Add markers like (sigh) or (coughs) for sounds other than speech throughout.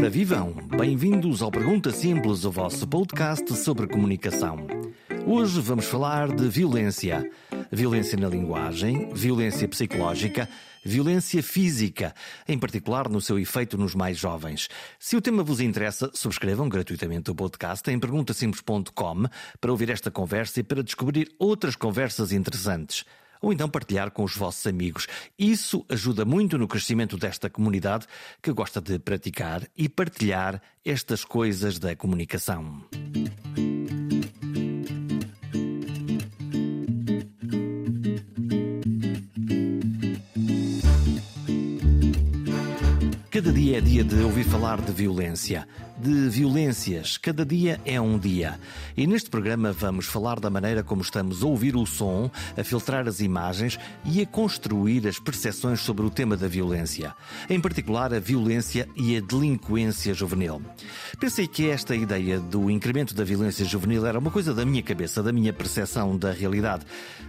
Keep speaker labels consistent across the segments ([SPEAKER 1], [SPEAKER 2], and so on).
[SPEAKER 1] Ora vivam, bem-vindos ao Pergunta Simples, o vosso podcast sobre comunicação. Hoje vamos falar de violência. Violência na linguagem, violência psicológica, violência física, em particular no seu efeito nos mais jovens. Se o tema vos interessa, subscrevam gratuitamente o podcast em perguntasimples.com para ouvir esta conversa e para descobrir outras conversas interessantes ou então partilhar com os vossos amigos. Isso ajuda muito no crescimento desta comunidade que gosta de praticar e partilhar estas coisas da comunicação. Cada dia é dia de ouvir falar de violência de violências. Cada dia é um dia. E neste programa vamos falar da maneira como estamos a ouvir o som, a filtrar as imagens e a construir as percepções sobre o tema da violência. Em particular, a violência e a delinquência juvenil. Pensei que esta ideia do incremento da violência juvenil era uma coisa da minha cabeça, da minha percepção da realidade.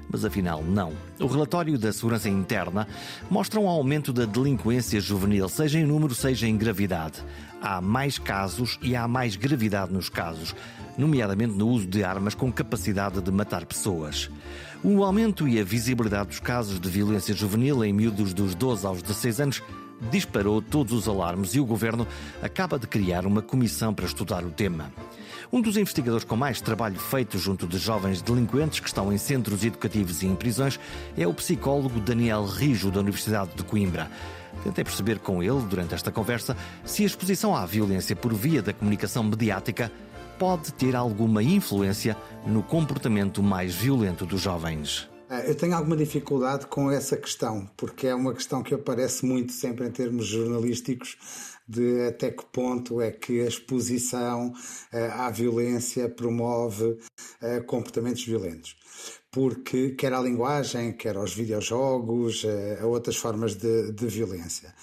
[SPEAKER 1] Mas afinal, não. O relatório da Segurança Interna mostra um aumento da delinquência juvenil, seja em número, seja em gravidade há mais casos e há mais gravidade nos casos, nomeadamente no uso de armas com capacidade de matar pessoas. O aumento e a visibilidade dos casos de violência juvenil em miúdos dos 12 aos 16 anos disparou todos os alarmes e o governo acaba de criar uma comissão para estudar o tema. Um dos investigadores com mais trabalho feito junto de jovens delinquentes que estão em centros educativos e em prisões é o psicólogo Daniel Rijo, da Universidade de Coimbra. Tentei perceber com ele, durante esta conversa, se a exposição à violência por via da comunicação mediática pode ter alguma influência no comportamento mais violento dos jovens.
[SPEAKER 2] Ah, eu tenho alguma dificuldade com essa questão, porque é uma questão que aparece muito sempre em termos jornalísticos de até que ponto é que a exposição ah, à violência promove ah, comportamentos violentos porque quer a linguagem, quer aos videojogos, eh, a outras formas de, de violência.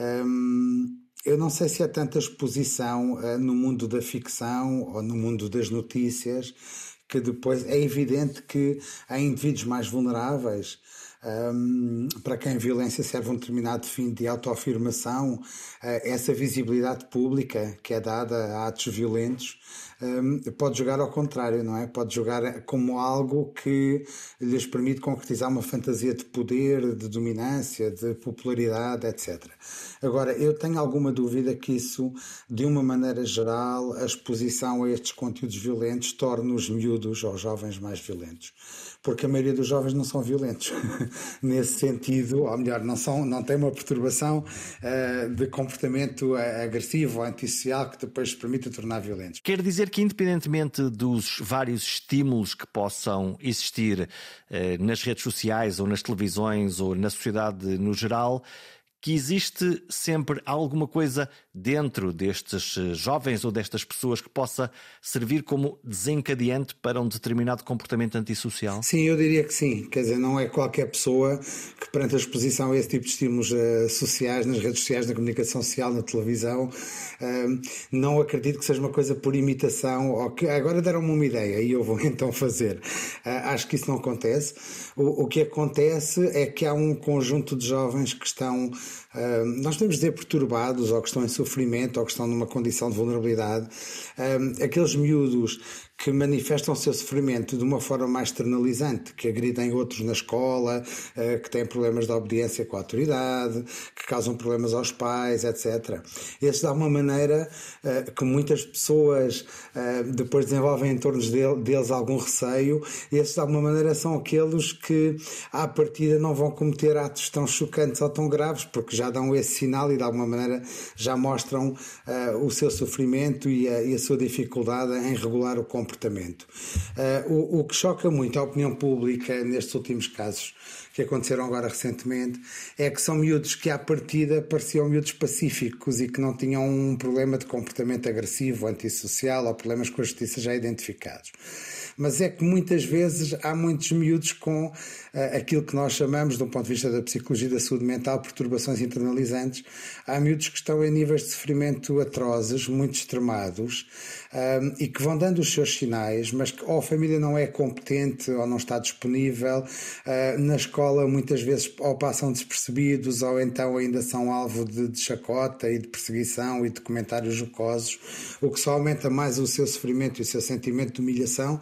[SPEAKER 2] Um, eu não sei se há tanta exposição uh, no mundo da ficção ou no mundo das notícias que depois é evidente que há indivíduos mais vulneráveis um, para quem violência serve um determinado fim de autoafirmação, uh, essa visibilidade pública que é dada a atos violentos um, pode jogar ao contrário, não é? Pode jogar como algo que lhes permite concretizar uma fantasia de poder, de dominância, de popularidade, etc. Agora, eu tenho alguma dúvida que isso, de uma maneira geral, a exposição a estes conteúdos violentos torne os miúdos ou jovens mais violentos porque a maioria dos jovens não são violentos (laughs) nesse sentido, ou melhor, não, são, não têm uma perturbação uh, de comportamento eh, agressivo ou antissocial que depois permite tornar violentos.
[SPEAKER 1] Quer dizer que, independentemente dos vários estímulos que possam existir uh, nas redes sociais ou nas televisões ou na sociedade no geral, que existe sempre alguma coisa dentro destes eh, jovens ou destas pessoas que possa servir como desencadeante para um determinado comportamento antissocial?
[SPEAKER 2] Sim, eu diria que sim. Quer dizer, não é qualquer pessoa que, perante a exposição a esse tipo de estímulos uh, sociais, nas redes sociais, na comunicação social, na televisão, uh, não acredito que seja uma coisa por imitação ou que agora deram-me uma ideia e eu vou (laughs) então fazer. Uh, acho que isso não acontece. O, o que acontece é que há um conjunto de jovens que estão nós podemos dizer perturbados ou que estão em sofrimento ou que estão numa condição de vulnerabilidade. aqueles miúdos que manifestam o seu sofrimento de uma forma mais externalizante, que agridem outros na escola, eh, que têm problemas de obediência com a autoridade, que causam problemas aos pais, etc. Esses, de alguma maneira, eh, que muitas pessoas eh, depois desenvolvem em torno deles algum receio, esses, de alguma maneira, são aqueles que, à partida, não vão cometer atos tão chocantes ou tão graves, porque já dão esse sinal e, de alguma maneira, já mostram o seu sofrimento e a, e a sua dificuldade em regular o comportamento comportamento. Uh, o, o, que choca muito a opinião pública nestes últimos casos que aconteceram agora recentemente é que são miúdos que à partida pareciam miúdos pacíficos e que não tinham um problema de comportamento agressivo, antissocial ou problemas com a justiça já identificados mas é que muitas vezes há muitos miúdos com uh, aquilo que nós chamamos, do ponto de vista da psicologia da saúde mental, perturbações internalizantes. Há miúdos que estão em níveis de sofrimento atrozes, muito extremados, uh, e que vão dando os seus sinais, mas que ou a família não é competente ou não está disponível, uh, na escola muitas vezes ou passam despercebidos ou então ainda são alvo de, de chacota e de perseguição e de comentários jocosos, o que só aumenta mais o seu sofrimento e o seu sentimento de humilhação.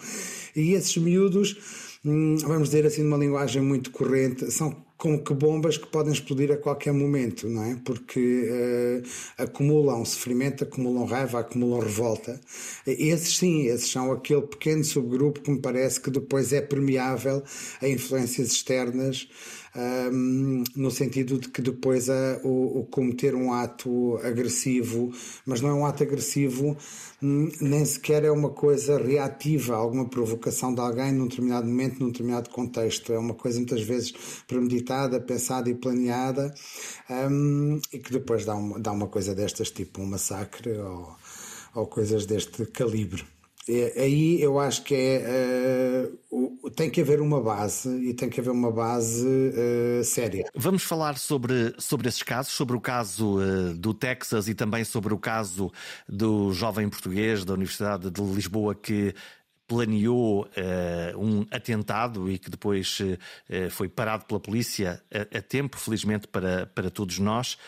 [SPEAKER 2] E esses miúdos, hum, vamos dizer assim, numa linguagem muito corrente, são como que bombas que podem explodir a qualquer momento, não é? Porque uh, acumulam sofrimento, acumulam raiva, acumulam revolta. Esses sim, esses são aquele pequeno subgrupo que me parece que depois é permeável a influências externas um, no sentido de que depois a, o, o, cometer um ato agressivo, mas não é um ato agressivo, hum, nem sequer é uma coisa reativa alguma provocação de alguém num determinado momento, num determinado contexto. É uma coisa muitas vezes premeditada, pensada e planeada um, e que depois dá uma, dá uma coisa destas, tipo um massacre ou, ou coisas deste calibre. É, aí eu acho que é uh, tem que haver uma base e tem que haver uma base uh, séria.
[SPEAKER 1] Vamos falar sobre, sobre esses casos, sobre o caso uh, do Texas e também sobre o caso do jovem português da Universidade de Lisboa que planeou um atentado e que depois foi parado pela polícia a, a tempo, felizmente para, para todos nós.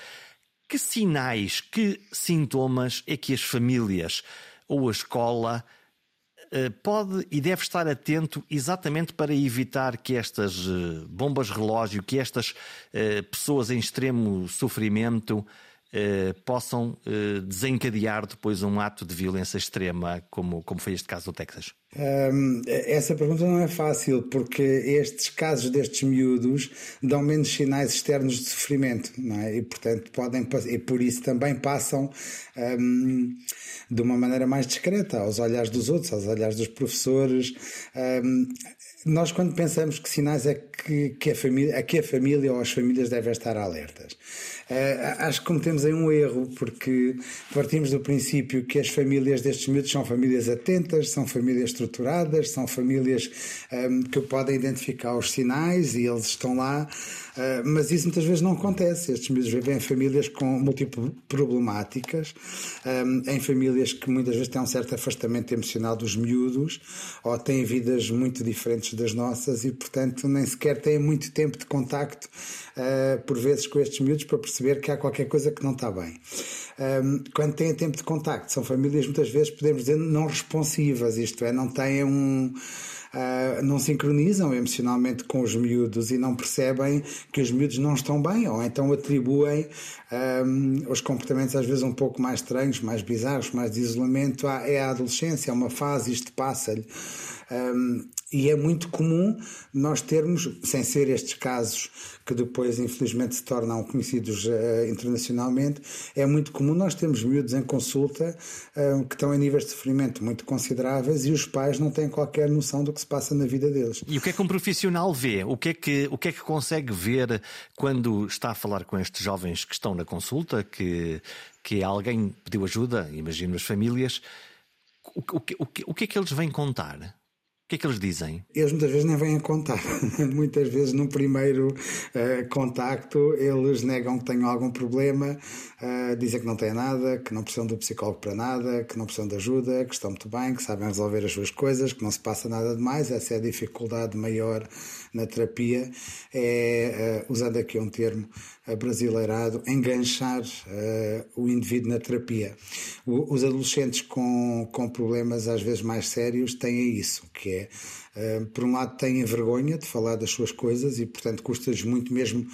[SPEAKER 1] Que sinais, que sintomas é que as famílias ou a escola pode e deve estar atento exatamente para evitar que estas eh, bombas relógio, que estas eh, pessoas em extremo sofrimento possam desencadear depois um ato de violência extrema, como, como foi este caso do Texas?
[SPEAKER 2] Essa pergunta não é fácil, porque estes casos destes miúdos dão menos sinais externos de sofrimento, não é? E portanto podem e por isso também passam de uma maneira mais discreta aos olhares dos outros, aos olhares dos professores. Nós quando pensamos que sinais é que, que, a família, a que a família ou as famílias devem estar alertas. Uh, acho que cometemos aí um erro, porque partimos do princípio que as famílias destes miúdos são famílias atentas, são famílias estruturadas, são famílias um, ehm, que podem identificar os sinais e eles estão lá, uh, mas isso muitas vezes não acontece. Estes miúdos vivem em famílias com múltiplas problemáticas, um, ehm, em famílias que muitas vezes têm um certo afastamento emocional dos miúdos ou têm vidas muito diferentes das nossas e, portanto, nem sequer têm muito tempo de contacto, uh, por vezes, com estes miúdos para perceber que há qualquer coisa que não está bem. Um, quando têm tempo de contacto, são famílias muitas vezes, podemos dizer, não responsivas, isto é, não têm um. Uh, não sincronizam emocionalmente com os miúdos e não percebem que os miúdos não estão bem, ou então atribuem um, os comportamentos às vezes um pouco mais estranhos, mais bizarros, mais de isolamento. É a adolescência, é uma fase, isto passa-lhe. Um, e é muito comum nós termos, sem ser estes casos que depois infelizmente se tornam conhecidos uh, internacionalmente, é muito comum nós termos miúdos em consulta uh, que estão em níveis de sofrimento muito consideráveis e os pais não têm qualquer noção do que se passa na vida deles.
[SPEAKER 1] E o que é que um profissional vê? O que é que, o que, é que consegue ver quando está a falar com estes jovens que estão na consulta, que, que alguém pediu ajuda, imagino as famílias, o, o, o, o que é que eles vêm contar? Que é que eles dizem?
[SPEAKER 2] Eles muitas vezes nem vêm a contar. (laughs) muitas vezes, no primeiro uh, contacto, eles negam que tenham algum problema, uh, dizem que não têm nada, que não precisam do psicólogo para nada, que não precisam de ajuda, que estão muito bem, que sabem resolver as suas coisas, que não se passa nada de mais. Essa é a dificuldade maior na terapia, é, uh, usando aqui um termo brasileirado, enganchar o indivíduo na terapia. O, os adolescentes com, com problemas às vezes mais sérios têm isso, que é é, por um lado, têm vergonha de falar das suas coisas e, portanto, custa-lhes muito mesmo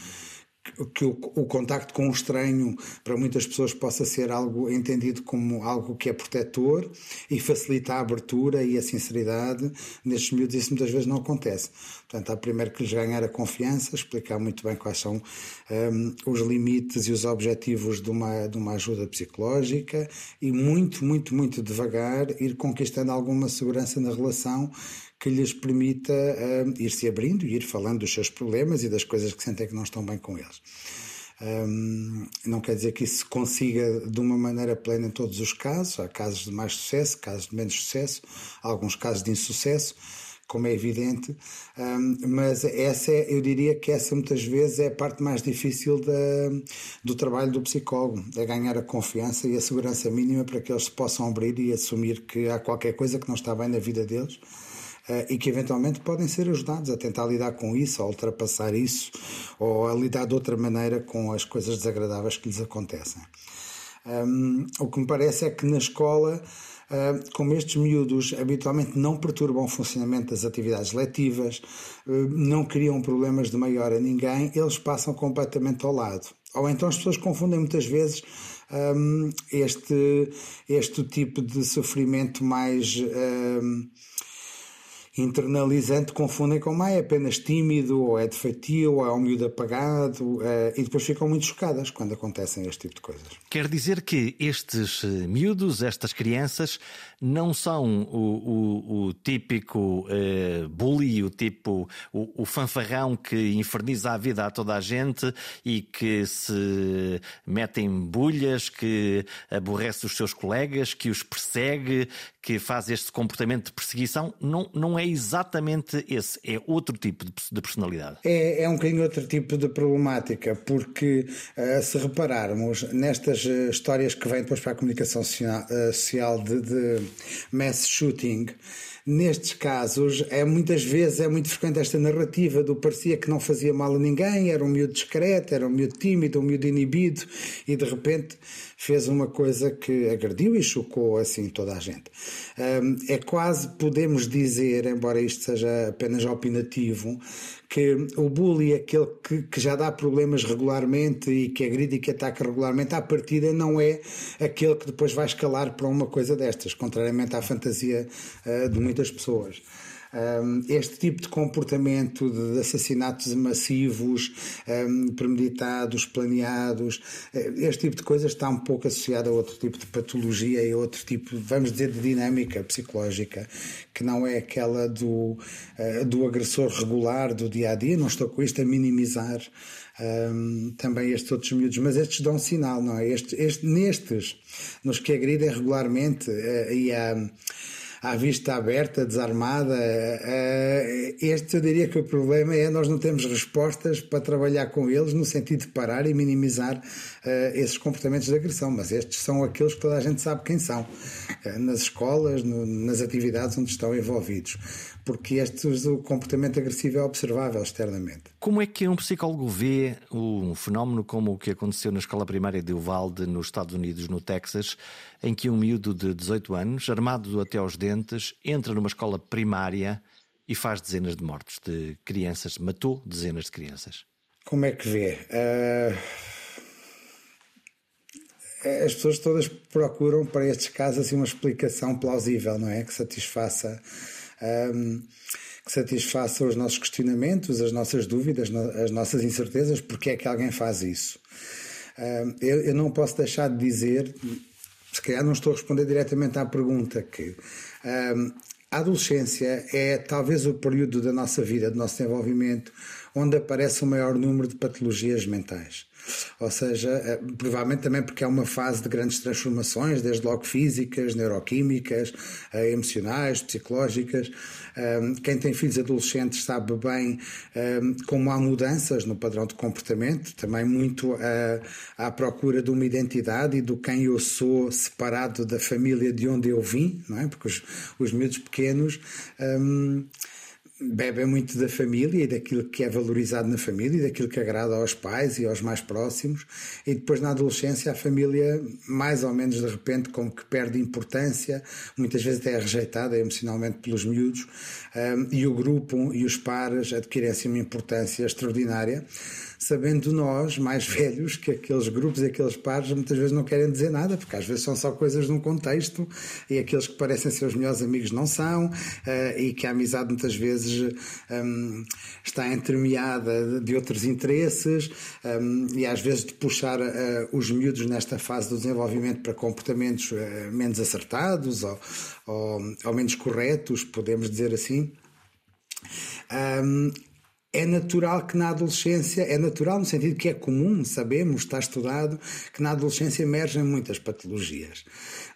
[SPEAKER 2] que o, o, contacto com o estranho para muitas pessoas possa ser algo entendido como algo que é protetor e facilita a abertura e a sinceridade. Nestes miúdos isso muitas vezes não acontece. Portanto, há primeiro que lhes ganhar a confiança, explicar muito bem quais são um, os limites e os objetivos de uma, de uma ajuda psicológica e muito, muito, muito devagar ir conquistando alguma segurança na relação que lhes permita uh, ir se abrindo e ir falando dos seus problemas e das coisas que sentem que não estão bem com eles. Um, não quer dizer que isso se consiga de uma maneira plena em todos os casos. Há casos de mais sucesso, casos de menos sucesso, alguns casos de insucesso. como é evidente, um, mas essa é, eu diria que essa muitas vezes é a parte mais difícil da, do trabalho do psicólogo, é ganhar a confiança e a segurança mínima para que eles se possam abrir e assumir que há qualquer coisa que não está bem na vida deles. Uh, e que eventualmente podem ser ajudados a tentar lidar com isso, a ultrapassar isso, ou a lidar de outra maneira com as coisas desagradáveis que lhes acontecem. Um, o que me parece é que na escola ah, como estes miúdos habitualmente não perturbam o funcionamento das atividades letivas, ah, não criam problemas de maior a ninguém, eles passam completamente ao lado. Ou então as pessoas confundem muitas vezes um, este, este tipo de sofrimento mais. Um, internalizante confundem com ah, é apenas tímido, ou é defeitio, ou é um miúdo apagado, eh, e depois ficam muito chocadas quando acontecem este tipo de coisas.
[SPEAKER 1] Quer dizer que estes eh, miúdos, estas crianças, não são o, o, o típico uh, bully, o tipo, o, o, fanfarrão que inferniza a vida a toda a gente e que se mete em bulhas, que aborrece os seus colegas, que os persegue, que faz este comportamento de perseguição. Não, não é exatamente esse, é outro tipo de, de personalidade.
[SPEAKER 2] É, é um bocadinho outro tipo de problemática, porque uh, se repararmos nestas uh, histórias que vêm depois para a comunicação social de, de mass shooting. Nestes casos, é muitas vezes é muito frequente esta narrativa do parecia que não fazia mal a ninguém, era um miúdo discreto, era um miúdo tímido, um miúdo inibido e de repente fez uma coisa que agrediu e chocou assim toda a gente. É quase, podemos dizer, embora isto seja apenas opinativo, que o bully, aquele que, que já dá problemas regularmente e que agride e que ataca regularmente, à partida não é aquele que depois vai escalar para uma coisa destas, contrariamente à fantasia uh, de muitas pessoas este tipo de comportamento de assassinatos massivos, premeditados, planeados, eh, este tipo de coisas está um pouco associado a outro tipo de patologia e a outro tipo, vamos dizer, de dinâmica psicológica, que não é aquela do, eh, do agressor regular do dia a dia. Não estou com isto a minimizar também estes outros miúdos, mas estes dão sinal, não é? Este, este, nestes, nos que agridem regularmente uh, e há à vista aberta, desarmada. Eh, este eu diria que o problema é nós não temos respostas para trabalhar com eles no sentido de parar e minimizar eh, esses comportamentos de agressão, mas estes são aqueles que toda a gente sabe quem são, eh, nas escolas, nas atividades onde estão envolvidos porque este o comportamento agressivo é observável externamente.
[SPEAKER 1] Como é que um psicólogo vê um fenómeno como o que aconteceu na escola primária de Uvalde, nos Estados Unidos, no Texas, em que um miúdo de 18 anos, armado até aos dentes, entra numa escola primária e faz dezenas de mortos de crianças, matou dezenas de crianças?
[SPEAKER 2] Como é que vê? Uh... As pessoas todas procuram para estes casos assim, uma explicação plausível, não é? Que satisfaça um, que satisfaça os nossos questionamentos, as nossas dúvidas, as nossas incertezas, porque é que alguém faz isso. Um, eu, eu, não posso deixar de dizer, se calhar não estou a responder diretamente à pergunta, que um, a adolescência é talvez o período da nossa vida, do nosso desenvolvimento, onde aparece o maior número de patologias mentais. Ou seja, eh, provavelmente também porque é uma fase de grandes transformações, desde logo físicas, neuroquímicas, eh, emocionais, psicológicas. Quem tem filhos adolescentes sabe bem como há mudanças no padrão de comportamento, também muito à procura de uma identidade e do quem eu sou separado da família de onde eu vim, não é? Porque os, os miúdos pequenos bebem muito da família e daquilo que é valorizado na família e daquilo que agrada aos pais e aos mais próximos. E depois na adolescência a família mais ou menos de repente como que perde importância muitas vezes até é rejeitada emocionalmente pelos miúdos um, e o grupo e os pares adquirem assim uma importância extraordinária sabendo nós, mais (laughs) velhos, que aqueles grupos e aqueles pares muitas vezes não querem dizer nada, porque às vezes são só coisas de um contexto e aqueles que parecem ser os melhores amigos não são, uh, e que a amizade muitas vezes um, está entremeada de outros interesses, um, e às vezes de puxar uh, os miúdos nesta fase do desenvolvimento para comportamentos uh, menos acertados ou, ou, ou menos corretos, podemos dizer assim. Um, é natural que na adolescência, é natural no sentido que é comum, sabemos, está estudado, que na adolescência emergem muitas patologias.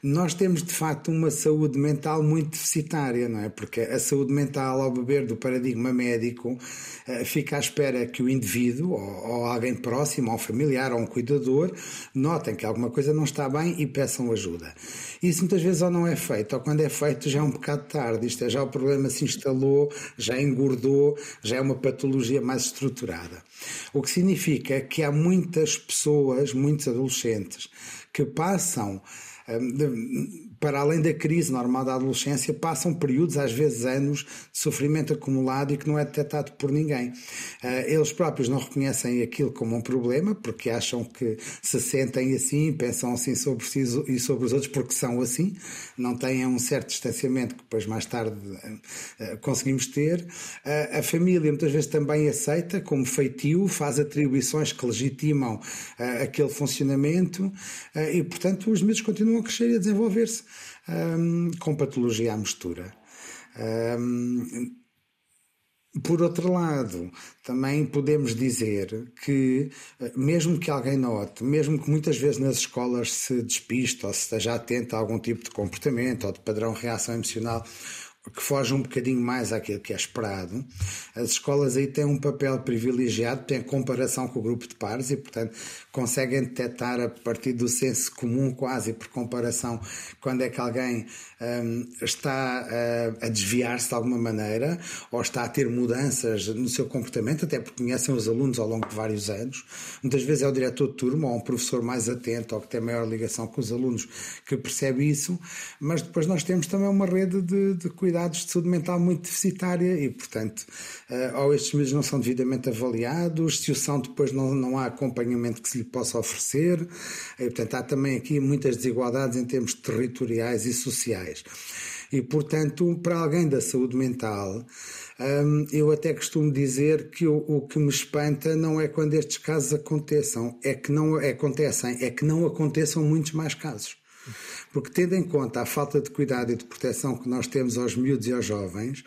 [SPEAKER 2] Nós temos de facto uma saúde mental muito deficitária, não é? Porque a saúde mental, ao beber do paradigma médico, eh, fica à espera que o indivíduo, ou alguém próximo, ou um familiar, ou um cuidador, notem que alguma coisa não está bem e peçam ajuda. Isso muitas vezes ou não é feito, ou quando é feito já é um bocado tarde, isto é, já o problema se instalou, já engordou, já é uma patologia mais estruturada. O que significa que há muitas pessoas, muitos adolescentes, que passam hum, para além da crise normal da adolescência, passam períodos, às vezes anos, de sofrimento acumulado e que não é detectado por ninguém. Ah, eles próprios não reconhecem aquilo como um problema, porque acham que se sentem assim, pensam assim sobre si e sobre os outros, porque são assim, não têm um certo distanciamento que depois mais tarde ah, ah, conseguimos ter. A família muitas vezes também aceita como feitio, faz atribuições que legitimam aquele funcionamento e, portanto, os miúdos continuam a crescer e a desenvolver-se um, com patologia à mistura. Um, por outro lado, também podemos dizer que, mesmo que alguém note, mesmo que muitas vezes nas escolas se despista ou se esteja atento a algum tipo de comportamento ou de padrão de reação emocional que foge um bocadinho mais àquilo que é esperado. As escolas aí têm um papel privilegiado, têm comparação com o grupo de pares e, portanto, conseguem detectar a partir do senso comum, quase por comparação, quando é que alguém um, está a, a desviar-se de alguma maneira ou está a ter mudanças no seu comportamento, até porque conhecem os alunos ao longo de vários anos. Muitas vezes é o diretor de turma ou um professor mais atento ou que tem maior ligação com os alunos que percebe isso, mas depois nós temos também uma rede de, de de saúde mental muito deficitária e, portanto, uh, ou estes medios não são devidamente avaliados, se o são, depois não, não há acompanhamento que se lhe possa oferecer, e, portanto, há também aqui muitas desigualdades em termos territoriais e sociais. E, portanto, para alguém da saúde mental, hum, eu até costumo dizer que o, o, que me espanta não é quando estes casos aconteçam, é que não acontecem, é que não aconteçam muitos mais casos. Porque, tendo em conta a falta de cuidado e de proteção que nós temos aos miúdos e aos jovens,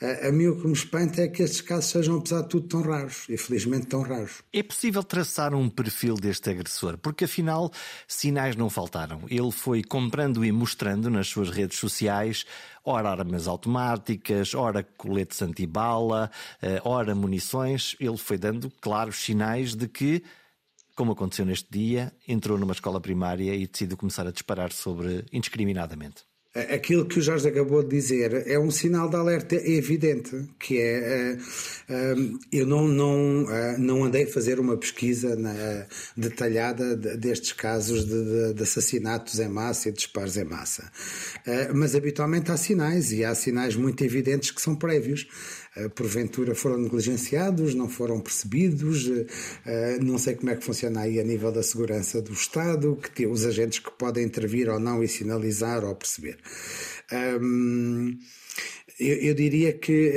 [SPEAKER 2] a, a mim o que me espanta é que estes casos sejam, apesar de tudo, tão raros, e felizmente tão raros.
[SPEAKER 1] É possível traçar um perfil deste agressor, porque afinal sinais não faltaram. Ele foi comprando e mostrando nas suas redes sociais ora armas automáticas, ora coletes antibala, eh, ora munições. Ele foi dando claros sinais de que como aconteceu neste dia, entrou numa escola primária e decidiu começar a disparar sobre indiscriminadamente.
[SPEAKER 2] Aquilo que o Jorge acabou de dizer é um sinal de alerta evidente, que é uh, uh, eu não, não, uh, não andei a fazer uma pesquisa detalhada destes casos de, de, assassinatos em massa e disparos em massa. mas habitualmente há sinais, e há sinais muito evidentes que são prévios. Eh, porventura foram negligenciados, não foram percebidos, eh, não sei como é que funciona aí a nível da segurança do Estado, que tem os agentes que podem intervir ou não e sinalizar ou perceber. Um, eu, eu, diria que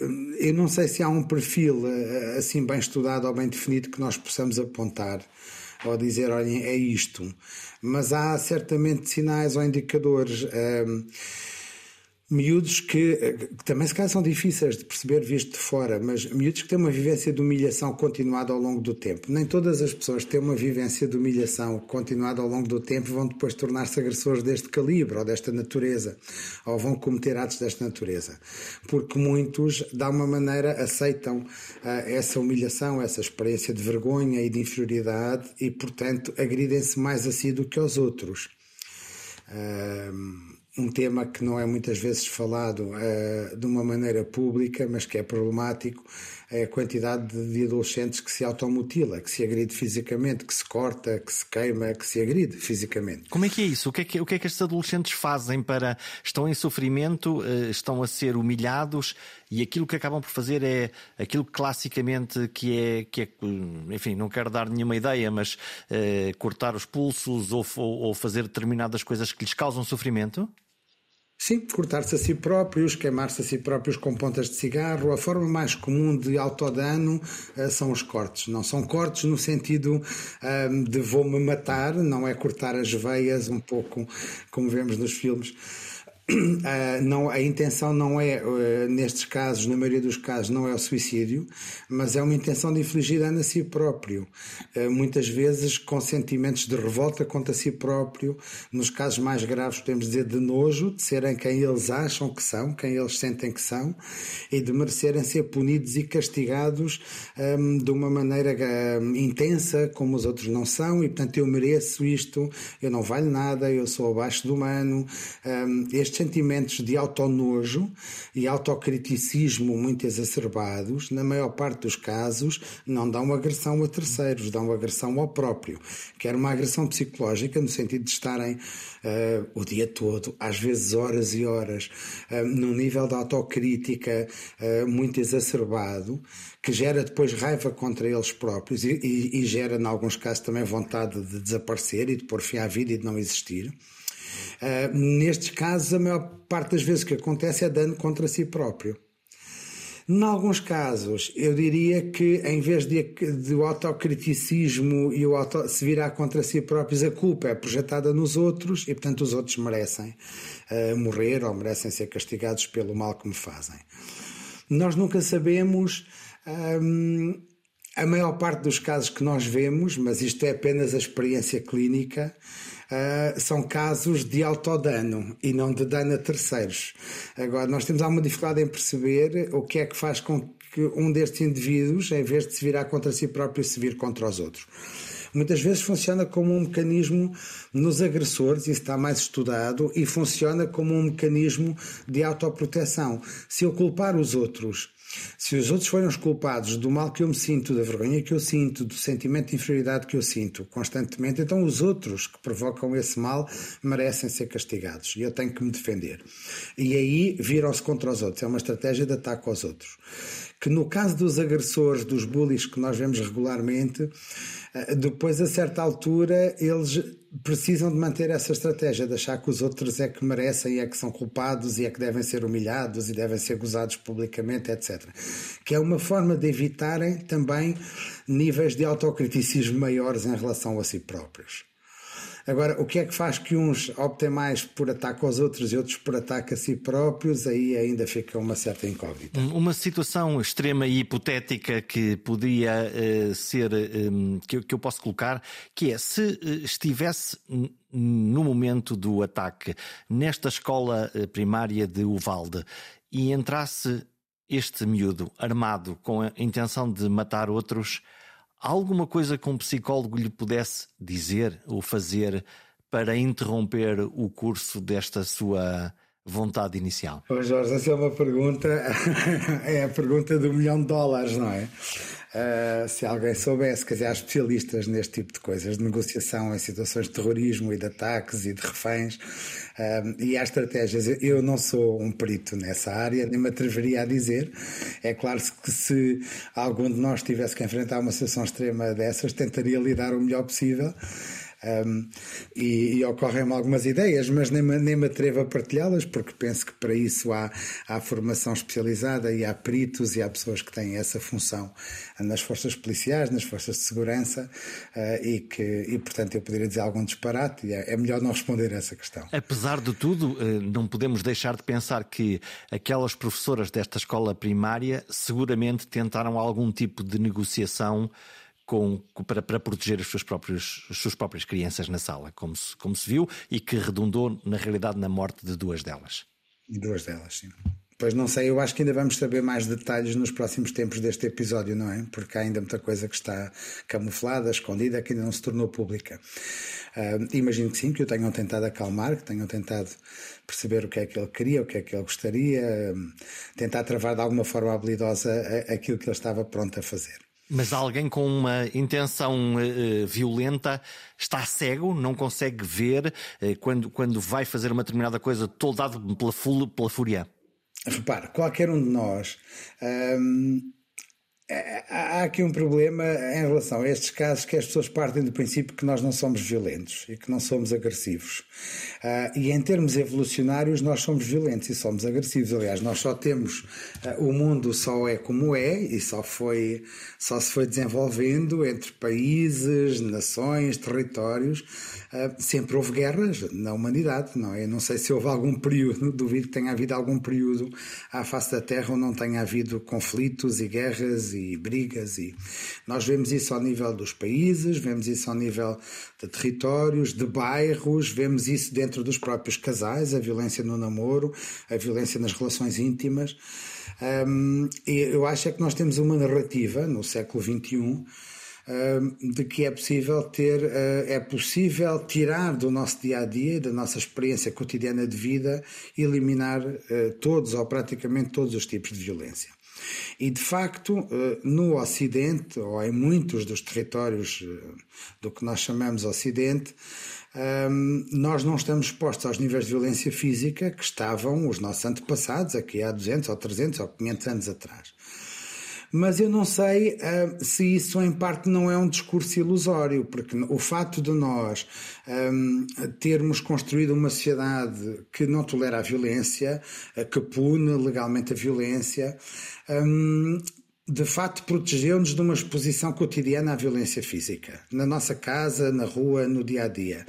[SPEAKER 2] uh, eu não sei se há um perfil assim bem estudado ou bem definido que nós possamos apontar ou dizer, olhem, é isto. Mas há certamente sinais ou indicadores. Uh, miúdos que, que, também se calhar são difíceis de perceber visto de fora, mas miúdos que têm uma vivência de humilhação continuada ao longo do tempo. Nem todas as pessoas que têm uma vivência de humilhação continuada ao longo do tempo vão depois tornar-se agressores deste calibre ou desta natureza, ou vão cometer atos desta natureza. Porque muitos, de alguma maneira, aceitam uh, essa humilhação, essa experiência de vergonha e de inferioridade e, portanto, agridem-se mais a si do que aos outros. Uh, um tema que não é muitas vezes falado uh, de uma maneira pública, mas que é problemático, é a quantidade de adolescentes que se automutila, que se agride fisicamente, que se corta, que se queima, que se agride fisicamente.
[SPEAKER 1] Como é que é isso? O que é que, o que, é que estes adolescentes fazem para. estão em sofrimento, uh, estão a ser humilhados e aquilo que acabam por fazer é aquilo classicamente que é, que é enfim, não quero dar nenhuma ideia, mas uh, cortar os pulsos ou, ou, ou fazer determinadas coisas que lhes causam sofrimento?
[SPEAKER 2] Sim, cortar-se a si próprios, queimar-se a si próprios com pontas de cigarro. A forma mais comum de autodano uh, são os cortes. Não são cortes no sentido uh, de vou-me matar, não é cortar as veias, um pouco como vemos nos filmes Uh, (clears throat) não, a intenção não é, uh, nestes casos, na maioria dos casos, não é o suicídio, mas é uma intenção de infligir dano a si próprio. Uh, muitas vezes com sentimentos de revolta contra si próprio, nos casos mais graves, podemos dizer de nojo, de serem quem eles acham que são, quem eles sentem que são, e de merecerem ser punidos e castigados um, de uma maneira um, intensa, como os outros não são, e portanto eu mereço isto, eu não valho nada, eu sou abaixo do humano. Um, estes sentimentos de autonojo e autocriticismo muito exacerbados, na maior parte dos casos, não dão agressão a terceiros, dão agressão ao próprio. Quer uma agressão psicológica, no sentido de estarem uh, o dia todo, às vezes horas e horas, uh, num nível de autocrítica uh, muito exacerbado, que gera depois raiva contra eles próprios e, e, e gera, em alguns casos, também vontade de desaparecer e de pôr fim à vida e de não existir. Uh, nestes casos, a maior parte das vezes que acontece é dano contra si próprio. Em alguns casos, eu diria que em vez de, de o autocriticismo e o auto, se virar contra si próprios, a culpa é projetada nos outros e, portanto, os outros merecem uh, morrer ou merecem ser castigados pelo mal que me fazem. Nós nunca sabemos. Um, a maior parte dos casos que nós vemos, mas isto é apenas a experiência clínica, uh, são casos de autodano e não de dano a terceiros. Agora, nós temos alguma dificuldade em perceber o que é que faz com que um destes indivíduos, em vez de se virar contra si próprio, se vir contra os outros muitas vezes funciona como um mecanismo nos agressores, isso está mais estudado, e funciona como um mecanismo de autoproteção. Se eu culpar os outros se os outros forem os culpados do mal que eu me sinto, da vergonha que eu sinto, do sentimento de inferioridade que eu sinto constantemente, então os outros que provocam esse mal merecem ser castigados e eu tenho que me defender. E aí viram-se contra os outros. É uma estratégia de ataque aos outros. Que no caso dos agressores, dos bullies que nós vemos regularmente, eh, depois a certa altura eles precisam de manter essa estratégia de achar que os outros é que merecem e é que são culpados e é que devem ser humilhados e devem ser gozados publicamente, etc. Que é uma forma de evitarem também níveis de autocriticismo maiores em relação a si próprios. Agora, o que é que faz que uns optem mais por ataque aos outros e outros por ataque a si próprios? Aí ainda fica uma certa incógnita.
[SPEAKER 1] Uma situação extrema e hipotética que podia uh, ser, um, eh, que, que, eu posso colocar, que é se uh, estivesse no momento do ataque nesta escola primária de Uvalde e entrasse este miúdo armado com a intenção de matar outros alguma coisa que um psicólogo lhe pudesse dizer ou fazer para interromper o curso desta sua vontade inicial?
[SPEAKER 2] Oh, Jorge, essa é uma pergunta, (laughs) é a pergunta do milhão de dólares, não é? Uh, se alguém soubesse, quer dizer, há especialistas neste tipo de coisas, de negociação em situações de terrorismo e de ataques e de reféns, uh, e há estratégias. Eu não sou um perito nessa área, nem me atreveria a dizer. É claro que se algum de nós tivesse que enfrentar uma situação extrema dessas, tentaria lidar o melhor possível. Um, e, e ocorrem-me algumas ideias, mas nem nem me atrevo a partilhá-las, porque penso que para isso há, há formação especializada e há peritos e há pessoas que têm essa função nas forças policiais, nas forças de segurança, uh, e que, e portanto, eu poderia dizer algum disparate, e é, é melhor não responder a essa questão.
[SPEAKER 1] Apesar de tudo, eh, não podemos deixar de pensar que aquelas professoras desta escola primária seguramente tentaram algum tipo de negociação com, para, para proteger as suas, próprias, as suas próprias crianças na sala, como se, como se viu, e que redundou, na realidade, na morte de duas delas.
[SPEAKER 2] Duas delas, sim. Pois não sei, eu acho que ainda vamos saber mais detalhes nos próximos tempos deste episódio, não é? Porque há ainda muita coisa que está camuflada, escondida, que ainda não se tornou pública. Uh, imagino que sim, que o tenham tentado acalmar, que tenham tentado perceber o que é que ele queria, o que é que ele gostaria, tentar travar de alguma forma habilidosa aquilo que ele estava pronto a fazer.
[SPEAKER 1] Mas alguém com uma intenção uh, violenta está cego, não consegue ver uh, quando, quando vai fazer uma determinada coisa, toldado pela, pela fúria.
[SPEAKER 2] Repare, qualquer um de nós. Um, É, há aqui um problema em relação a estes casos que as pessoas partem do princípio que nós não somos violentos e que não somos agressivos. Uh, e em termos evolucionários, nós somos violentos e somos agressivos. Aliás, nós só temos uh, o mundo só é como é e só foi só se foi desenvolvendo entre países, nações, territórios. Uh, sempre houve guerras na humanidade, não é? Eu não sei se houve algum período, (laughs) duvido que tenha havido algum período à face da Terra onde não tenha havido conflitos e guerras e brigas e nós vemos isso ao nível dos países, vemos isso ao nível de territórios, de bairros, vemos isso dentro dos próprios casais, a violência no namoro, a violência nas relações íntimas. Um, eu acho é que nós temos uma narrativa no século XXI de que é possível ter, ah, é possível tirar do nosso dia a dia da nossa experiência cotidiana de vida, eliminar ah, todos ou praticamente todos os tipos de violência. E, de facto, eh, no Ocidente, ou em muitos dos territórios eh, do que nós chamamos Ocidente, ehm, nós não estamos expostos aos níveis de violência física que estavam os nossos antepassados aqui há 200 ou 300 ou 500 anos atrás. Mas eu não sei uh, se isso em parte não é um discurso ilusório, porque o facto de nós um, termos construído uma sociedade que não tolera a violência, uh, que pune legalmente a violência, um, de facto protegeu-nos de uma exposição cotidiana à violência física, na nossa casa, na rua, no dia a dia.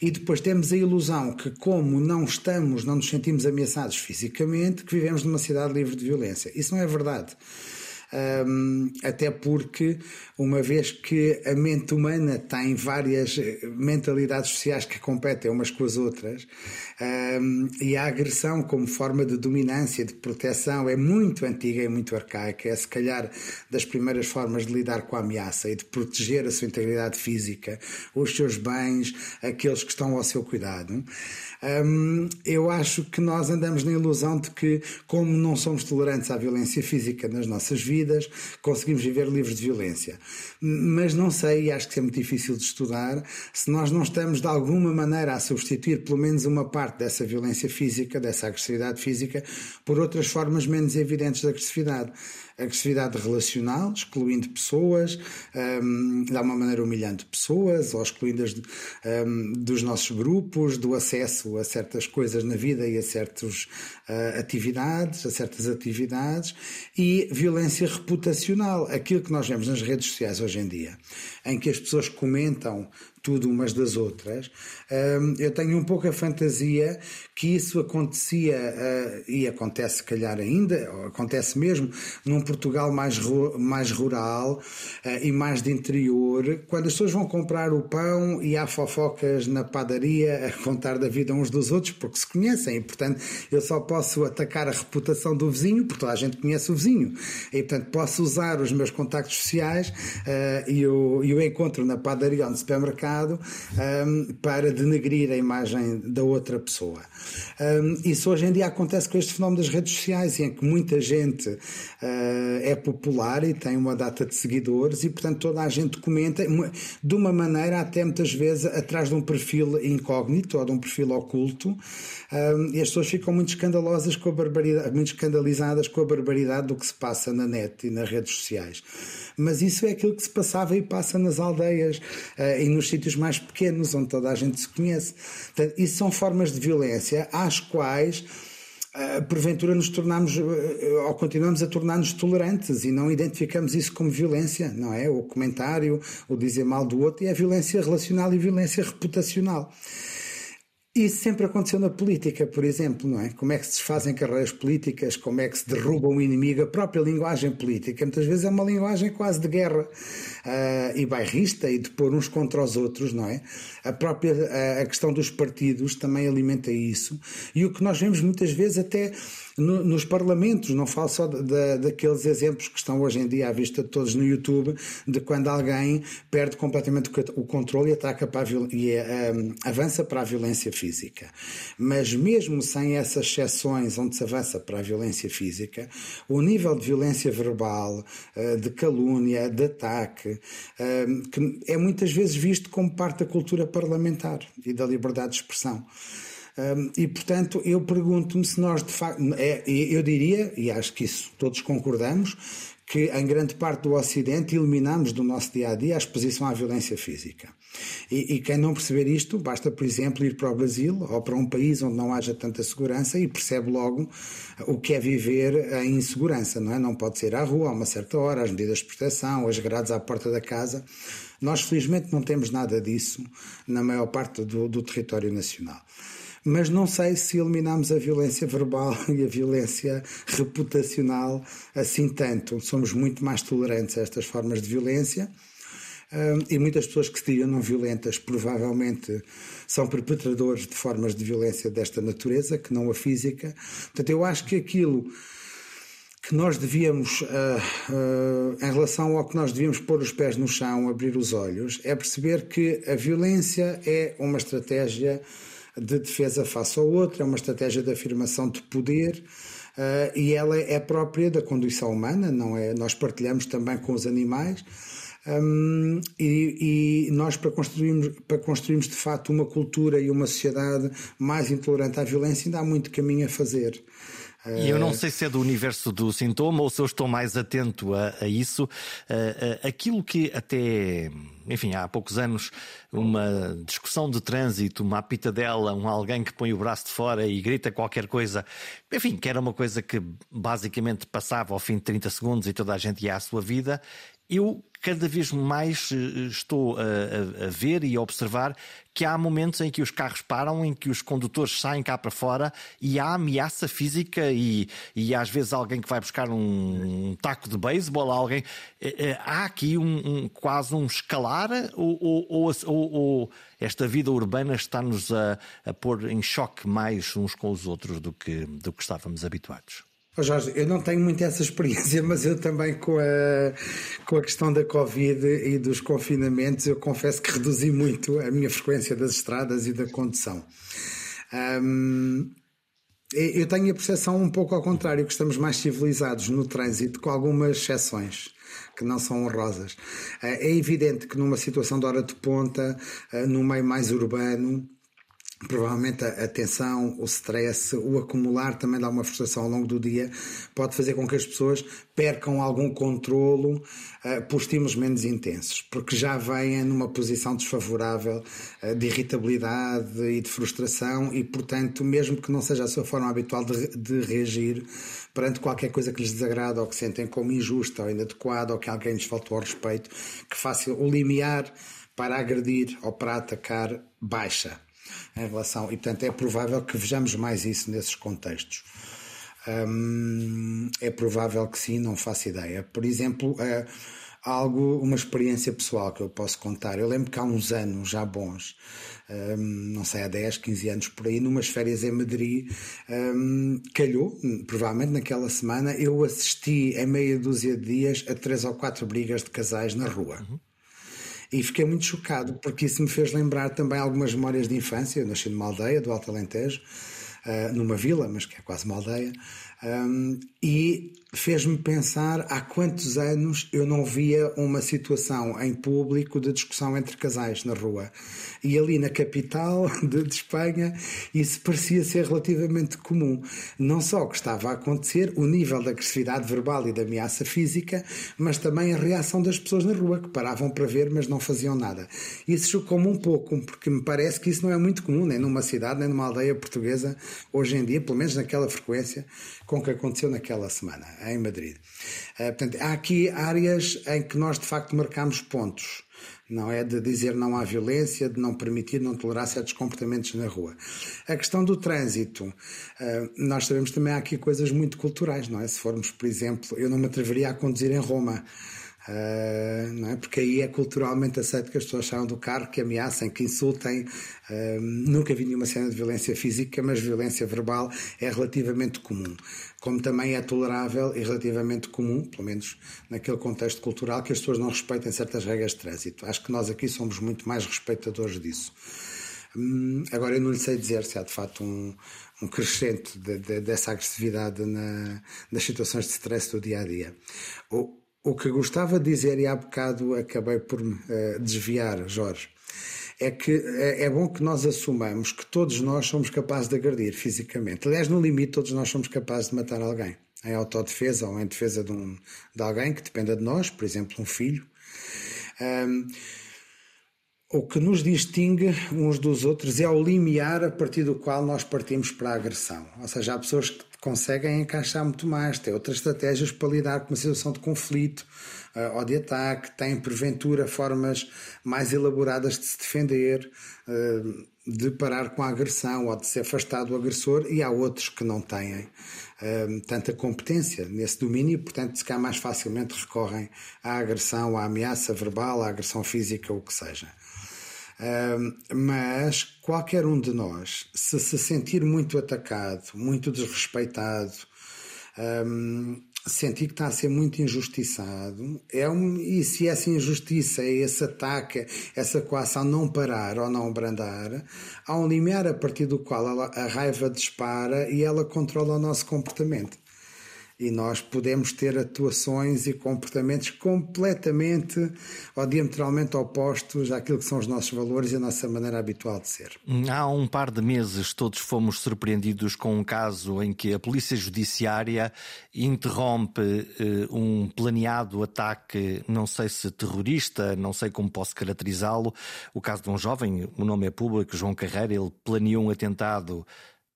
[SPEAKER 2] E depois temos a ilusão que, como não estamos, não nos sentimos ameaçados fisicamente, que vivemos numa cidade livre de violência. Isso não é verdade um, até porque, uma vez que a mente humana tem várias eh, mentalidades sociais que competem umas com as outras, um, e a agressão como forma de dominância, de proteção, é muito antiga e muito arcaica, é se calhar das primeiras formas de lidar com a ameaça e de proteger a sua integridade física, os seus bens, aqueles que estão ao seu cuidado. Um, eu acho que nós andamos na ilusão de que, como não somos tolerantes à violência física nas nossas vidas, conseguimos viver livres de violência. Mas não sei, acho que é muito difícil de estudar, se nós não estamos de alguma maneira a substituir pelo menos uma parte dessa violência física, dessa agressividade física, por outras formas menos evidentes de agressividade agressividade relacional, excluindo pessoas, um, de uma maneira humilhando pessoas, ou excluindo-as um, dos nossos grupos, do acesso a certas coisas na vida e a certas uh, atividades, a certas atividades, e violência reputacional, aquilo que nós vemos nas redes sociais hoje em dia, em que as pessoas comentam tudo umas das outras, eu tenho um pouco a fantasia que isso acontecia ah, e acontece se calhar ainda, ou acontece mesmo num Portugal mais, mais rural ah, e mais de interior, quando as pessoas vão comprar o pão e há fofocas na padaria a contar da vida uns dos outros porque se conhecem e portanto eu só posso atacar a reputação do vizinho porque toda a gente conhece o vizinho. E portanto posso usar os meus contactos sociais ah, e o, e o encontro na padaria ou no supermercado um, para denegrir a imagem da outra pessoa. Um, isso hoje em dia acontece com este fenómeno das redes sociais, em que muita gente uh, é popular e tem uma data de seguidores e, portanto, toda a gente comenta de uma maneira até muitas vezes atrás de um perfil incógnito ou de um perfil oculto um, e as pessoas ficam muito escandalosas com a barbaridade, muito escandalizadas com a barbaridade do que se passa na net e nas redes sociais mas isso é aquilo que se passava e passa nas aldeias uh, e nos sítios mais pequenos, onde toda a gente se conhece. Portanto, isso são formas de violência às quais Uh, porventura nos tornamos uh, ou continuamos a tornar-nos tolerantes e não identificamos isso como violência, não é? O comentário, o dizer mal do outro, e a violência relacional e violência reputacional. Isso sempre aconteceu na política, por exemplo, não é? Como é que se desfazem carreiras políticas, como é que se derruba um inimigo, a própria linguagem política, muitas vezes é uma linguagem quase de guerra uh, e bairrista e de pôr uns contra os outros, não é? A própria a questão dos partidos também alimenta isso e o que nós vemos muitas vezes até no, nos parlamentos, não falo só de, daqueles exemplos que estão hoje em dia à vista de todos no YouTube, de quando alguém perde completamente o controle e, ataca para a, e um, avança para a violência física. Mas mesmo sem essas exceções onde se avança para a violência física, o nível de violência verbal, uh, de calúnia, de ataque, uh, que é muitas vezes visto como parte da cultura parlamentar e da liberdade de expressão. Um, e, portanto, eu pergunto-me se nós de facto. É, eu diria, e acho que isso todos concordamos, que em grande parte do Ocidente eliminamos do nosso dia a dia a exposição à violência física. E, e, quem não perceber isto, basta, por exemplo, ir para o Brasil ou para um país onde não haja tanta segurança e percebe logo o que é viver em insegurança, não é? Não pode ser à rua a uma certa hora, as medidas de proteção, as grades à porta da casa. Nós, felizmente, não temos nada disso na maior parte do, do território nacional mas não sei se eliminamos a violência verbal (laughs) e a violência reputacional assim tanto. Somos muito mais tolerantes a estas formas de violência. e muitas pessoas que se digam não violentas provavelmente são perpetradores de formas de violência desta natureza, que não a física. Portanto, eu acho que aquilo que nós devíamos, uh, uh, em relação ao que nós devíamos pôr os pés no chão, abrir os olhos, é perceber que a violência é uma estratégia de defesa face ao outro, é uma estratégia de afirmação de poder. Uh, e ela é própria da condição humana, não é? Nós partilhamos também com os animais. Um, e, e, nós, para construirmos, para construirmos de facto uma cultura e uma sociedade mais intolerante à violência, ainda há muito caminho a fazer.
[SPEAKER 1] E eu não sei se é do universo do sintoma ou se eu estou mais atento a, a isso. Aquilo que até, enfim, há poucos anos, uma discussão de trânsito, uma pitadela, um alguém que põe o braço de fora e grita qualquer coisa, enfim, que era uma coisa que basicamente passava ao fim de 30 segundos e toda a gente ia à sua vida. Eu cada vez mais eh, estou a, a, ver e a observar que há momentos em que os carros param, em que os condutores saem cá para fora e há ameaça física e, e às vezes alguém que vai buscar um, um taco de beisebol, alguém. Eh, eh, há aqui um, um, quase um escalar ou, ou, ou, ou esta vida urbana está-nos a, a pôr em choque mais uns com os outros do que, do que estávamos habituados?
[SPEAKER 2] Oh Jorge, eu não tenho muito essa experiência, (laughs) mas eu também com a, com a questão da Covid e dos confinamentos, eu confesso que reduzi muito a minha frequência das estradas e da condução. Um, eu tenho a percepção um pouco ao contrário, que estamos mais civilizados no trânsito, com algumas exceções que não são honrosas. É evidente que numa situação de hora de ponta, num meio mais urbano, provavelmente a tensão, o stress, o acumular também dá uma frustração ao longo do dia, pode fazer com que as pessoas percam algum controlo uh, por estímulos menos intensos, porque já vêm numa posição desfavorável uh, de irritabilidade e de frustração e, portanto, mesmo que não seja a sua forma habitual de, de reagir perante qualquer coisa que lhes desagrada ou que sentem como injusta ou inadequada ou que alguém lhes faltou ao respeito, que faça o limiar para agredir ou para atacar baixa em relação. E, portanto, é provável que vejamos mais isso nesses contextos. Hum, é provável que sim, não faço ideia. Por exemplo, é, algo, uma experiência pessoal que eu posso contar. Eu lembro que há uns anos já bons, hum, não sei, há 10, 15 anos por aí, numas férias em Madrid, hum, calhou, provavelmente naquela semana, eu assisti em meia dúzia de dias a três ou quatro brigas de casais na rua. Uhum. E fiquei muito chocado, porque isso me fez lembrar também algumas memórias de infância. Eu nasci numa aldeia do Alto Alentejo, uh, numa vila, mas que é quase uma aldeia, um, e fez-me pensar há quantos anos eu não via uma situação em público de discussão entre casais na rua. E ali na capital (laughs) de, de Espanha isso parecia ser relativamente comum. Não só que estava a acontecer o nível de agressividade verbal e de ameaça física, mas também a reação das pessoas na rua, que paravam para ver, mas não faziam nada. Isso chocou-me um pouco, porque me parece que isso não é muito comum, nem numa cidade, nem numa aldeia portuguesa, hoje em dia, pelo menos naquela frequência com o que aconteceu naquela semana em Madrid. Uh, portanto, há aqui áreas em que nós de facto marcamos pontos. Não é de dizer não à violência, de não permitir, não tolerar certos comportamentos na rua. A questão do trânsito, uh, nós sabemos também há aqui coisas muito culturais, não é? Se formos, por exemplo, eu não me atreveria a conduzir em Roma. Uh, não é? Porque aí é culturalmente aceito que as pessoas saiam do carro, que ameacem, que insultem. Uh, nunca vi nenhuma cena de violência física, mas violência verbal é relativamente comum. Como também é tolerável e relativamente comum, pelo menos naquele contexto cultural, que as pessoas não respeitem certas regras de trânsito. Acho que nós aqui somos muito mais respeitadores disso. Hum, agora, eu não lhe sei dizer se há de facto um, um crescente de, de, dessa agressividade na, nas situações de stress do dia a dia. O que gostava de dizer, e há bocado acabei por me uh, desviar, Jorge, é que é, é bom que nós assumamos que todos nós somos capazes de agredir fisicamente. Aliás, no limite, todos nós somos capazes de matar alguém. Em autodefesa ou em defesa de, um, de alguém que dependa de nós, por exemplo, um filho. Um, o que nos distingue uns dos outros é o limiar a partir do qual nós partimos para a agressão. Ou seja, há pessoas que conseguem encaixar muito mais, têm outras estratégias para lidar com uma situação de conflito uh, ou de ataque, têm porventura formas mais elaboradas de se defender, uh, de parar com a agressão ou de se afastar do agressor, e há outros que não têm uh, tanta competência nesse domínio e, portanto, se cá mais facilmente recorrem à agressão, à ameaça verbal, à agressão física, o que seja mas qualquer um de nós, se se sentir muito atacado, muito desrespeitado, um, sentir que está a ser muito injustiçado, é um, e se essa injustiça, esse ataque, essa coação não parar ou não abrandar, há um limiar a partir do qual ela, a raiva dispara e ela controla o nosso comportamento e nós podemos ter atuações e comportamentos completamente ou diametralmente opostos àquilo que são os nossos valores e a nossa maneira habitual de ser.
[SPEAKER 1] Há um par de meses todos fomos surpreendidos com um caso em que a Polícia Judiciária interrompe eh, um planeado ataque, não sei se terrorista, não sei como posso caracterizá-lo. O caso de um jovem, o nome é público, João Carreira, ele planeou um atentado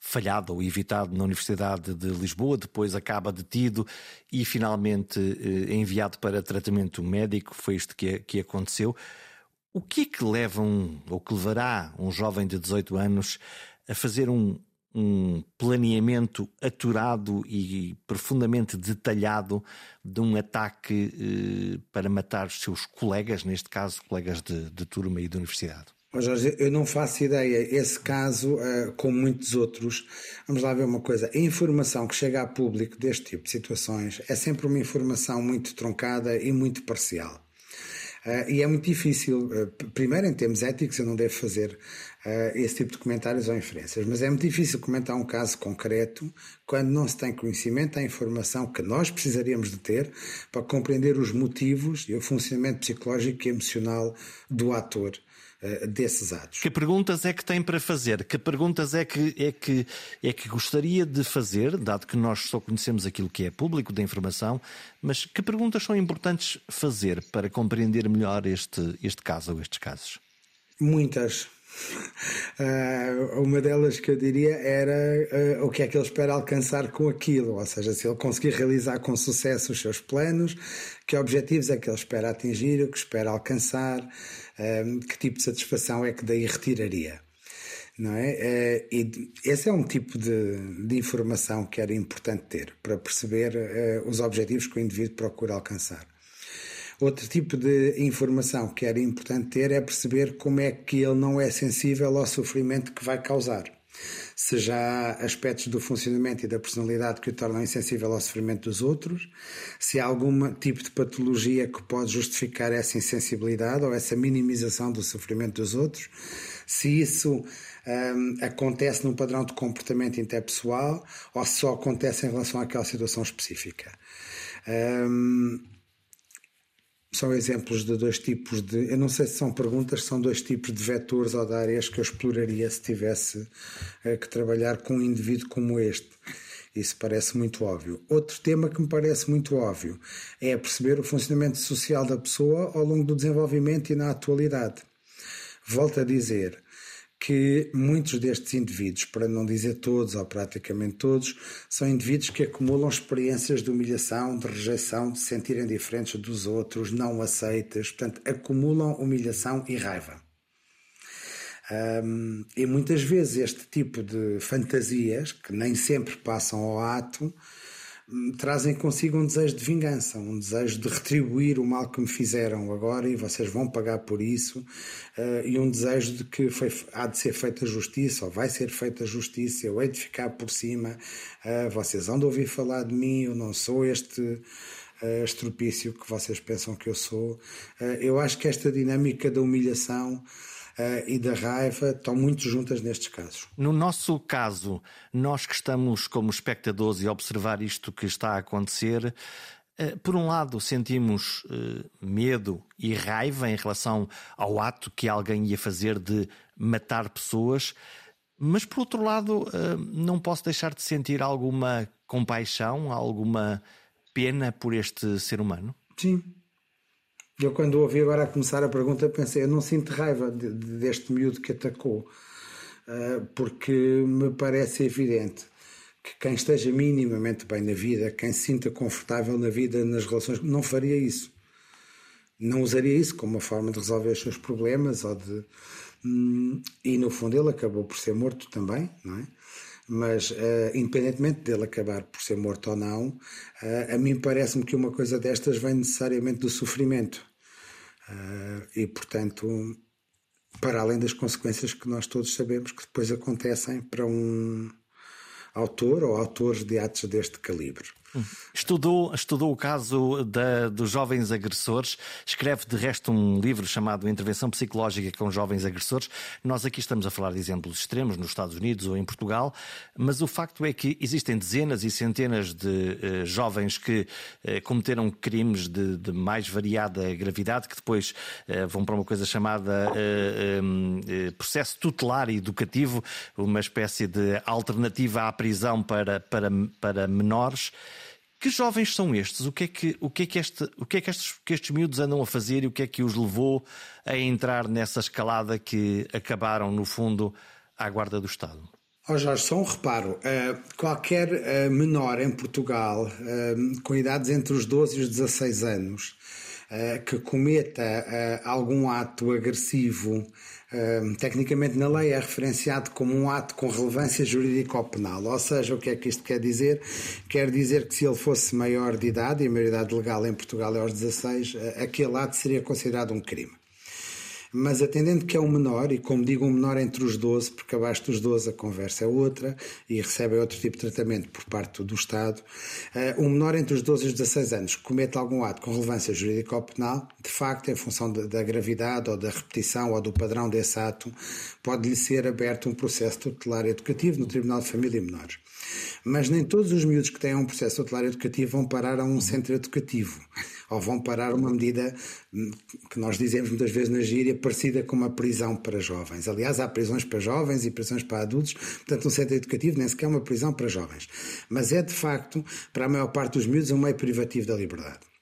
[SPEAKER 1] falhado ou evitado na Universidade de Lisboa, depois acaba detido e finalmente eh, enviado para tratamento médico. Foi isto que, que aconteceu. O que é que leva um, ou que levará um jovem de 18 anos a fazer um, um planeamento aturado e profundamente detalhado de um ataque eh, para matar os seus colegas, neste caso, colegas de, de turma e de universidade?
[SPEAKER 2] Jorge, eu não faço ideia. Esse caso, uh, como muitos outros, vamos lá ver uma coisa: a informação que chega a público deste tipo de situações é sempre uma informação muito truncada e muito parcial. Uh, e é muito difícil, uh, primeiro em termos éticos, eu não devo fazer esse tipo de comentários ou inferências, mas é muito difícil comentar um caso concreto quando não se tem conhecimento da informação que nós precisaríamos de ter para compreender os motivos e o funcionamento psicológico e emocional do ator. Eh, desses atos.
[SPEAKER 1] Que perguntas é que tem para fazer? Que perguntas é que, é, que, é que gostaria de fazer, dado que nós só conhecemos aquilo que é público da informação, mas que perguntas são importantes fazer para compreender melhor este, este caso ou estes casos?
[SPEAKER 2] Muitas. Uh, uma delas que eu diria era uh, o que é que ele espera alcançar com aquilo, ou seja, se ele conseguir realizar com sucesso os seus planos, que objetivos é que ele espera atingir, o que espera alcançar, que tipo de satisfação é que daí retiraria. Não é? E esse é um tipo de, de informação que era importante ter para perceber os objetivos que o indivíduo procura alcançar. Outro tipo de informação que era importante ter é perceber como é que ele não é sensível ao sofrimento que vai causar se já há aspectos do funcionamento e da personalidade que o tornam insensível ao sofrimento dos outros, se há algum tipo de patologia que pode justificar essa insensibilidade ou essa minimização do sofrimento dos outros, se isso um, acontece num padrão de comportamento interpessoal ou se só acontece em relação àquela situação específica. Um, são exemplos de dois tipos de. Eu não sei se são perguntas, são dois tipos de vetores ou de áreas que eu exploraria se tivesse eh, que trabalhar com um indivíduo como este. Isso parece muito óbvio. Outro tema que me parece muito óbvio é perceber o funcionamento social da pessoa ao longo do desenvolvimento e na atualidade. Volto a dizer, que muitos destes indivíduos, para não dizer todos ou praticamente todos, são indivíduos que acumulam experiências de humilhação, de rejeição, de se sentirem diferentes dos outros, não aceitas, portanto, acumulam humilhação e raiva. Um, e muitas vezes este tipo de fantasias, que nem sempre passam ao ato, trazem consigo um desejo de vingança, um desejo de retribuir o mal que me fizeram agora e vocês vão pagar por isso, uh, e um desejo de que foi, há de ser feita justiça ou vai ser feita justiça, eu hei de ficar por cima, uh, vocês vão de ouvir falar de mim, eu não sou este uh, estropício que vocês pensam que eu sou. eu acho que esta dinâmica da humilhação e da raiva estão muito juntas nestes casos.
[SPEAKER 1] No nosso caso, nós que estamos como espectadores e observar isto que está a acontecer, Eh, por um lado, sentimos uh, medo e raiva em relação ao ato que alguém ia fazer de matar pessoas, mas por outro lado, não posso deixar de sentir alguma compaixão, alguma pena por este ser humano?
[SPEAKER 2] Sim. Eu, quando ouvi agora a começar a pergunta, pensei: eu não sinto raiva de, de, deste miúdo que atacou, uh, porque me parece evidente que quem esteja minimamente bem na vida, quem se sinta confortável na vida, nas relações, não faria isso. Não usaria isso como uma forma de resolver os seus problemas ou de. Hum, e no fundo ele acabou por ser morto também, não é? Mas, uh, independentemente dele acabar por ser morto ou não, uh, a mim parece-me que uma coisa destas vem necessariamente do sofrimento. Uh, e, portanto, para além das consequências que nós todos sabemos que depois acontecem para um autor ou autores de atos deste calibre.
[SPEAKER 1] Estudou, estudou o caso da, dos jovens agressores, escreve de resto um livro chamado Intervenção Psicológica com Jovens Agressores. Nós aqui estamos a falar de exemplos extremos nos Estados Unidos ou em Portugal, mas o facto é que existem dezenas e centenas de uh, jovens que uh, cometeram crimes de, de, mais variada gravidade, que depois uh, vão para uma coisa chamada um, processo tutelar educativo, uma espécie de alternativa à prisão para, para, para menores. Que jovens são estes? O que é que, o que, é que, este, o que, é que, estes, que estes miúdos andam a fazer e o que é que os levou a entrar nessa escalada que acabaram, no fundo, à guarda do Estado?
[SPEAKER 2] Oh Jorge, só um reparo. Uh, qualquer uh, menor em Portugal uh, com idades entre os 12 e os 16 anos que cometa algum ato agressivo tecnicamente na lei é referenciado como um ato com relevância jurídica ou penal. Ou seja, o que é que isto quer dizer? Quer dizer que se ele fosse maior de idade, e a maioridade legal em Portugal é aos 16, aquele ato seria considerado um crime mas atendendo que é um menor, e como digo, um menor entre os 12, porque abaixo dos 12 a conversa é outra e recebe outro tipo de tratamento por parte do Estado, uh, um menor entre os 12 e os 16 anos que comete algum ato com relevância jurídica ou penal, de facto, em função de, da gravidade ou da repetição ou do padrão desse ato, pode-lhe ser aberto um processo tutelar educativo no Tribunal de Família e Menores. Mas nem todos os miúdos que têm um processo tutelar educativo vão parar a um centro educativo ou vão parar uma medida hum, que nós dizemos muitas vezes na gíria parecida com uma prisão para jovens. Aliás, há prisões para jovens e prisões para adultos, portanto, um centro educativo nem sequer é uma prisão para jovens. Mas é de facto, para a maior parte dos miúdos, um meio privativo da liberdade.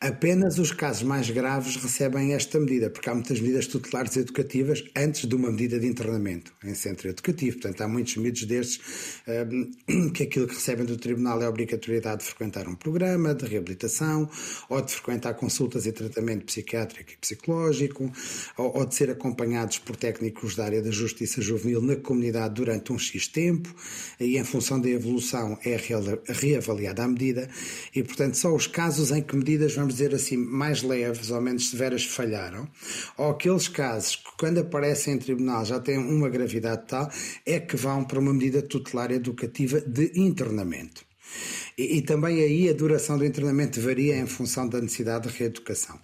[SPEAKER 2] Apenas os casos mais graves recebem esta medida, porque há muitas medidas tutelares educativas antes de uma medida de internamento em centro educativo. Portanto, há muitos miúdos destes um, (clears throat) que aquilo que recebem do Tribunal é a obrigatoriedade de frequentar um programa de reabilitação ou de frequentar consultas e tratamento psiquiátrico e psicológico ou, ou de ser acompanhados por técnicos da área da justiça juvenil na comunidade durante um X tempo e em função da evolução é reavaliada a medida e, portanto, só os casos em que medidas vão vamos dizer assim, mais leves ou menos severas falharam, ou aqueles casos que, quando aparecem em tribunal, já têm uma gravidade tal, é que vão para uma medida tutelar educativa de internamento. E, e, também aí a duração do internamento varia em função da necessidade de reeducação.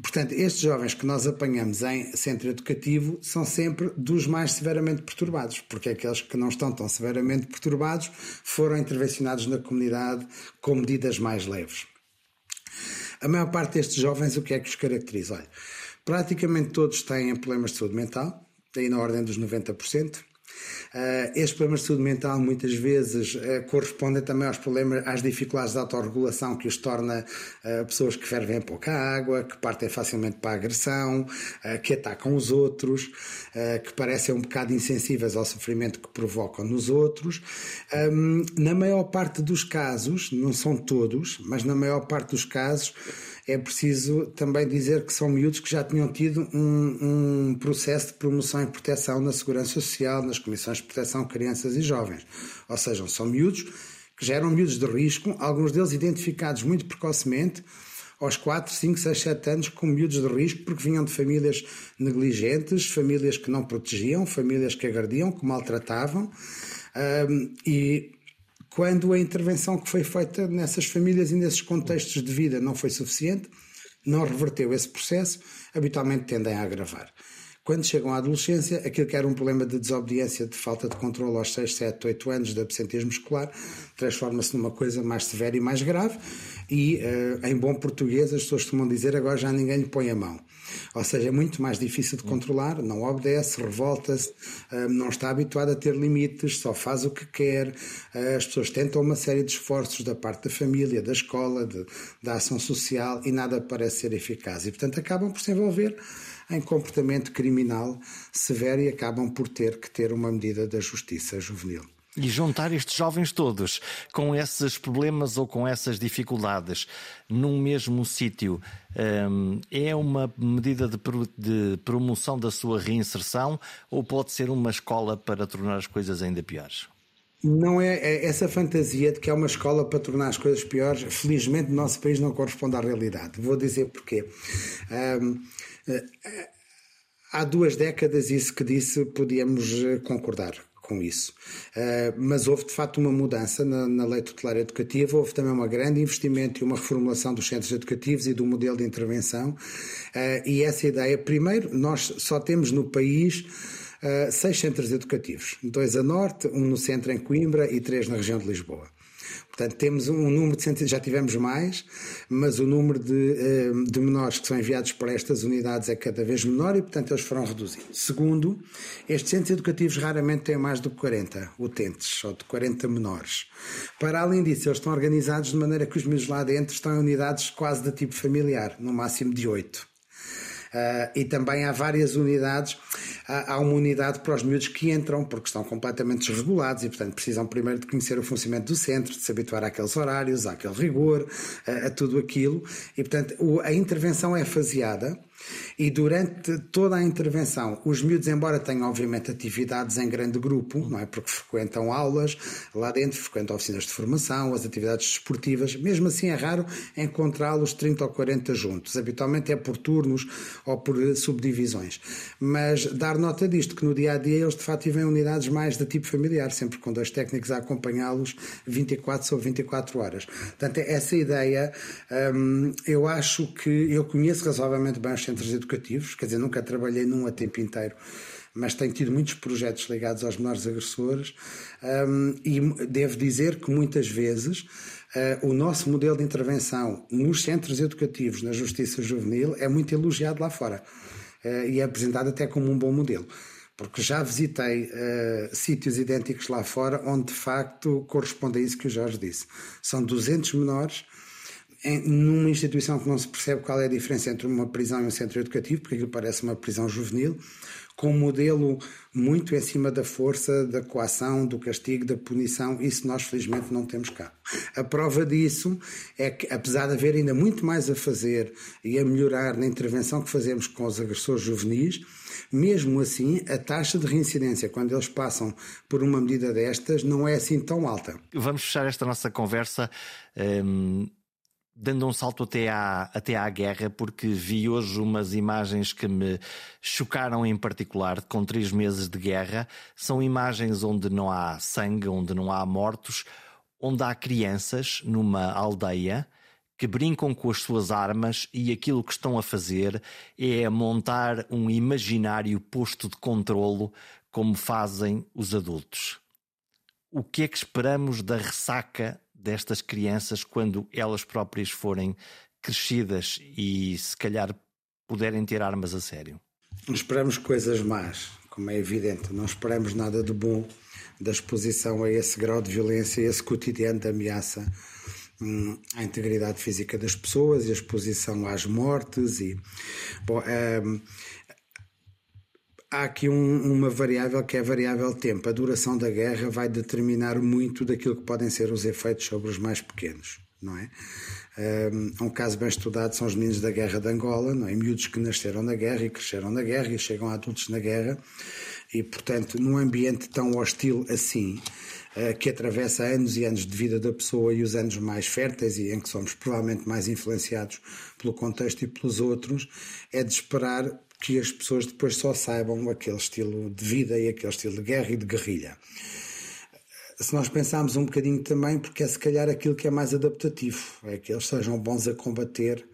[SPEAKER 2] Portanto, estes jovens que nós apanhamos em centro educativo são sempre dos mais severamente perturbados, porque aqueles que não estão tão severamente perturbados foram intervencionados na comunidade com medidas mais leves. A maior parte destes jovens, o que é que os caracteriza? Olha, praticamente todos têm problemas de saúde mental, aí na ordem dos 90%. Uh, estes problemas de saúde mental muitas vezes uh, correspondem também aos problemas, às dificuldades de autorregulação que os torna uh, pessoas que fervem pouca água, que partem facilmente para a agressão, que atacam os outros, que parecem um bocado insensíveis ao sofrimento que provocam nos outros. Um, na maior parte dos casos, não são todos, mas na maior parte dos casos, é preciso também dizer que são miúdos que já tinham tido um, um, processo de promoção e proteção na Segurança Social, nas Comissões de Proteção Crianças e Jovens. Ou seja, são miúdos que já eram miúdos de risco, alguns deles identificados muito precocemente, aos 4, 5, 6, 7 anos, como miúdos de risco, porque vinham de famílias negligentes, famílias que não protegiam, famílias que agrediam, que maltratavam. Um, e quando a intervenção que foi feita nessas famílias e nesses contextos de vida não foi suficiente, não reverteu esse processo, habitualmente tendem a agravar. Quando chegam à adolescência, aquilo que era um problema de desobediência, de falta de controle aos 6, 7, 8 anos de absentismo escolar, transforma-se numa coisa mais severa e mais grave. E, uh, em bom português, as pessoas costumam dizer agora já ninguém lhe põe a mão. Ou seja, é muito mais difícil de controlar, não obedece, revolta-se, eh, não está habituado a ter limites, só faz o que quer. Eh, as pessoas tentam uma série de esforços da parte da família, da escola, de, da ação social e nada parece ser eficaz. E, portanto, acabam por se envolver em comportamento criminal severo e acabam por ter que ter uma medida da justiça juvenil.
[SPEAKER 1] E juntar estes jovens todos com esses problemas ou com essas dificuldades num mesmo sítio hum, é uma medida de, de promoção da sua reinserção ou pode ser uma escola para tornar as coisas ainda piores?
[SPEAKER 2] Não é, é, essa fantasia de que é uma escola para tornar as coisas piores, felizmente no nosso país não corresponde à realidade. Vou dizer porquê. Um, eh, há duas décadas, isso que disse, podíamos eh, concordar com isso. Uh, mas houve de facto uma mudança na, na, lei tutelar educativa, houve também um grande investimento e uma reformulação dos centros educativos e do modelo de intervenção. Uh, e essa ideia, primeiro, nós só temos no país uh, seis centros educativos: dois a norte, um no centro em Coimbra e três na região de Lisboa. Portanto, temos um número de centros, já tivemos mais, mas o número de, eh, de, menores que são enviados para estas unidades é cada vez menor e, portanto, eles foram reduzindo. Segundo, estes centros educativos raramente têm mais que 40 utentes ou de 40 menores. Para além disso, eles estão organizados de maneira que os miúdos lá dentro estão em unidades quase de tipo familiar, no máximo de 8. Uh, e também há várias unidades. Há, há, uma unidade para os miúdos que entram porque estão completamente desregulados e, portanto, precisam primeiro de conhecer o funcionamento do centro, de se habituar àqueles horários, àquele rigor, a, a tudo aquilo. E, portanto, a intervenção é faseada. E durante toda a intervenção, os miúdos, embora tenham obviamente atividades em grande grupo, não é? Porque frequentam aulas lá dentro, frequentam oficinas de formação, as atividades desportivas, mesmo assim é raro encontrá-los 30 ou 40 juntos. Habitualmente é por turnos ou por subdivisões. Mas dar nota disto, que no dia a dia eles de facto vivem unidades mais de tipo familiar, sempre com dois técnicos a acompanhá-los 24 sobre 24 horas. Portanto, essa ideia, hum, eu acho que eu conheço razoavelmente bem os centros educativos, quer dizer, nunca trabalhei num a tempo inteiro, mas tenho tido muitos projetos ligados aos menores agressores um, e devo dizer que muitas vezes uh, o nosso modelo de intervenção nos centros educativos, na justiça juvenil, é muito elogiado lá fora uh, e é apresentado até como um bom modelo porque já visitei uh, sítios idênticos lá fora onde de facto corresponde a isso que o Jorge disse. São 200 menores numa instituição que não se percebe qual é a diferença entre uma prisão e um centro educativo, porque aquilo parece uma prisão juvenil, com um modelo muito em cima da força, da coação, do castigo, da punição. Isso nós, felizmente, não temos cá. A prova disso é que, apesar de haver ainda muito mais a fazer e a melhorar na intervenção que fazemos com os agressores juvenis, mesmo assim, a taxa de reincidência, quando eles passam por uma medida destas, não é assim tão alta.
[SPEAKER 1] Vamos fechar esta nossa conversa. Hum dando um salto até à, até à guerra, porque vi hoje umas imagens que me chocaram em particular, com três meses de guerra. São imagens onde não há sangue, onde não há mortos, onde há crianças numa aldeia que brincam com as suas armas e aquilo que estão a fazer é montar um imaginário posto de controlo como fazem os adultos. O que é que esperamos da ressaca destas crianças quando elas próprias forem crescidas e se calhar puderem ter armas a sério?
[SPEAKER 2] Esperamos coisas más, como é evidente. Não esperamos nada de bom da exposição a esse grau de violência, a esse cotidiano de ameaça hum, à integridade física das pessoas e a exposição às mortes e bom, hum, há aqui um, uma variável que é a variável tempo. A duração da guerra vai determinar muito daquilo que podem ser os efeitos sobre os mais pequenos, não é? Um, caso bem estudado são os meninos da guerra de Angola, não é? Miúdos que nasceram na guerra e cresceram na guerra e chegam a adultos na guerra e, portanto, num ambiente tão hostil assim, uh, que atravessa anos e anos de vida da pessoa e os anos mais férteis e em que somos provavelmente mais influenciados pelo contexto e pelos outros, é de esperar que as pessoas depois só saibam aquele estilo de vida e aquele estilo de guerra e de guerrilha. Se nós pensarmos um bocadinho também, porque é se calhar aquilo que é mais adaptativo, é que eles sejam bons a combater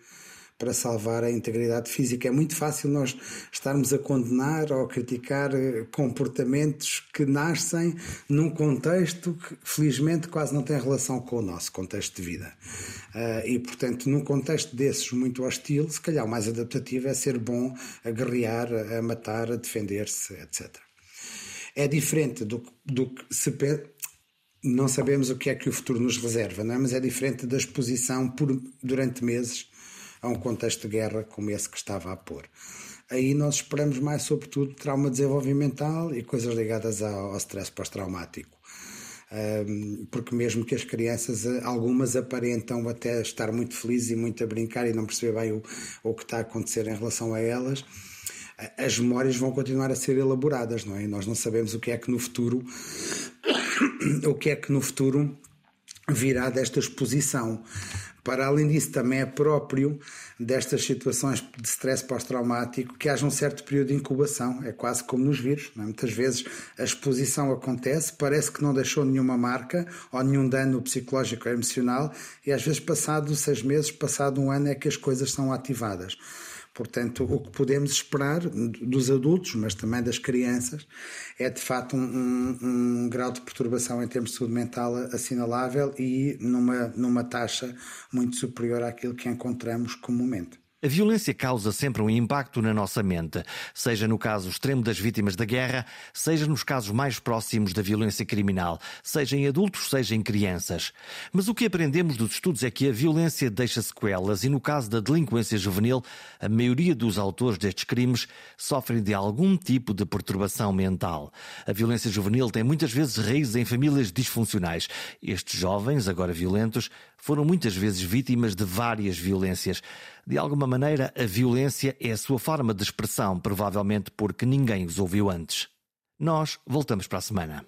[SPEAKER 2] para salvar a integridade física. É muito fácil nós estarmos a condenar ou a criticar eh, comportamentos que nascem num contexto que, felizmente, quase não tem relação com o nosso contexto de vida. Uh, e, portanto, num contexto desses muito hostil, se calhar o mais adaptativo é ser bom a guerrear, a matar, a defender-se, etc. É diferente do, do que se não sabemos o que é que o futuro nos reserva, não é? mas é diferente da exposição por, durante meses a um contexto de guerra como esse que estava a pôr. Aí nós esperamos mais, sobretudo, trauma desenvolvimental e coisas ligadas ao, stress pós-traumático. Um, porque mesmo que as crianças, algumas aparentam até estar muito felizes e muito a brincar e não perceber bem o, o que está a acontecer em relação a elas, as memórias vão continuar a ser elaboradas, não é? Nós não sabemos o que é que no futuro (coughs) o que é que no futuro virá desta exposição. Para além disso, também é próprio destas situações de stress pós-traumático que haja um certo período de incubação. É quase como nos vírus. É? Muitas vezes a exposição acontece, parece que não deixou nenhuma marca ou nenhum dano psicológico ou emocional, e às vezes, passado seis meses, passado um ano, é que as coisas são ativadas. Portanto, o que podemos esperar dos adultos, mas também das crianças, é de facto um, um, um, grau de perturbação em termos de saúde mental assinalável e numa, numa taxa muito superior àquilo que encontramos comumente.
[SPEAKER 1] A violência causa sempre um impacto na nossa mente, seja no caso extremo das vítimas da guerra, seja nos casos mais próximos da violência criminal, seja em adultos, seja em crianças. Mas o que aprendemos dos estudos é que a violência deixa sequelas e, no caso da delinquência juvenil, a maioria dos autores destes crimes sofrem de algum tipo de perturbação mental. A violência juvenil tem muitas vezes raízes em famílias disfuncionais. Estes jovens, agora violentos, foram muitas vezes vítimas de várias violências. De alguma maneira, a violência é a sua forma de expressão, provavelmente porque ninguém os ouviu antes. Nós voltamos para a semana.